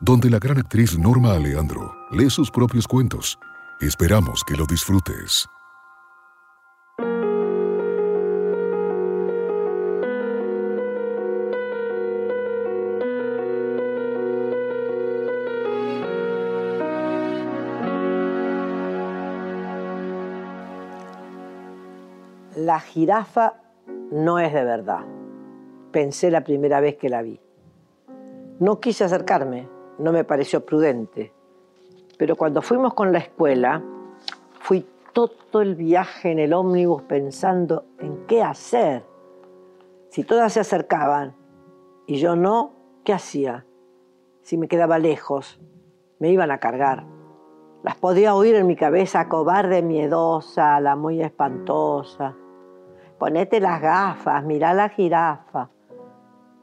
donde la gran actriz Norma Aleandro lee sus propios cuentos. Esperamos que lo disfrutes. La jirafa no es de verdad. Pensé la primera vez que la vi. No quise acercarme, no me pareció prudente. Pero cuando fuimos con la escuela, fui todo el viaje en el ómnibus pensando en qué hacer. Si todas se acercaban y yo no, ¿qué hacía? Si me quedaba lejos, me iban a cargar. Las podía oír en mi cabeza, cobarde, miedosa, la muy espantosa. Ponete las gafas, mirá la jirafa.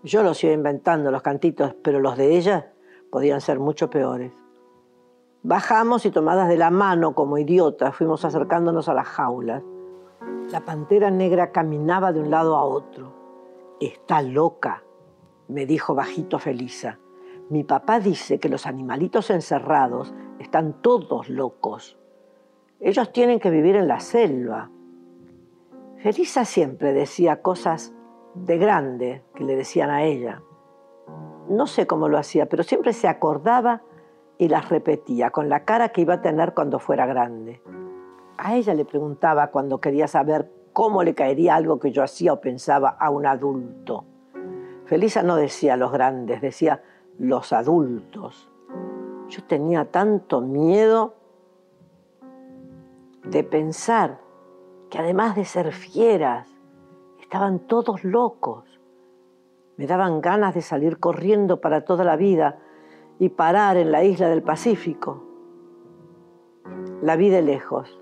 Yo los iba inventando, los cantitos, pero los de ella podían ser mucho peores. Bajamos y tomadas de la mano como idiotas fuimos acercándonos a las jaulas. La pantera negra caminaba de un lado a otro. Está loca, me dijo bajito Felisa. Mi papá dice que los animalitos encerrados están todos locos. Ellos tienen que vivir en la selva. Felisa siempre decía cosas de grande que le decían a ella. No sé cómo lo hacía, pero siempre se acordaba y las repetía con la cara que iba a tener cuando fuera grande. A ella le preguntaba cuando quería saber cómo le caería algo que yo hacía o pensaba a un adulto. Felisa no decía los grandes, decía los adultos. Yo tenía tanto miedo de pensar que además de ser fieras, estaban todos locos. Me daban ganas de salir corriendo para toda la vida y parar en la isla del Pacífico. La vi de lejos.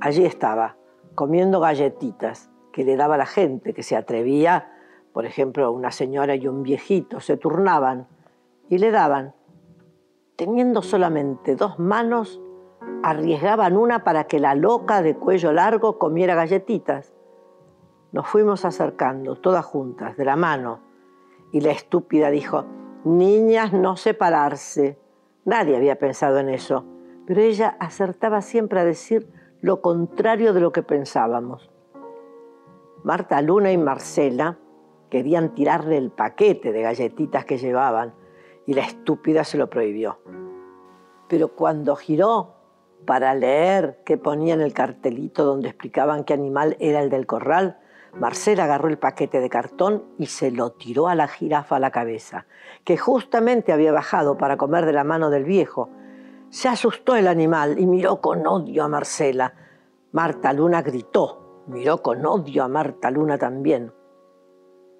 Allí estaba, comiendo galletitas que le daba la gente que se atrevía, por ejemplo, una señora y un viejito, se turnaban y le daban. Teniendo solamente dos manos, arriesgaban una para que la loca de cuello largo comiera galletitas. Nos fuimos acercando, todas juntas, de la mano, y la estúpida dijo, niñas, no separarse. Nadie había pensado en eso, pero ella acertaba siempre a decir lo contrario de lo que pensábamos. Marta Luna y Marcela querían tirarle el paquete de galletitas que llevaban y la estúpida se lo prohibió. Pero cuando giró para leer qué ponía en el cartelito donde explicaban qué animal era el del corral, Marcela agarró el paquete de cartón y se lo tiró a la jirafa a la cabeza, que justamente había bajado para comer de la mano del viejo. Se asustó el animal y miró con odio a Marcela. Marta Luna gritó, miró con odio a Marta Luna también.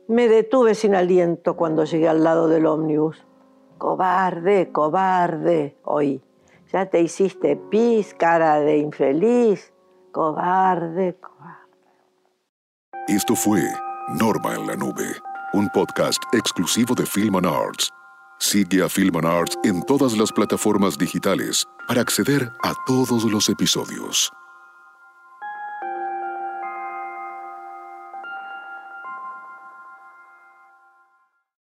Me detuve sin aliento cuando llegué al lado del ómnibus. Cobarde, cobarde, oí. Ya te hiciste pis, cara de infeliz. Cobarde, cobarde. Esto fue Norma en la Nube, un podcast exclusivo de Film and Arts. Sigue a Film and Arts en todas las plataformas digitales para acceder a todos los episodios.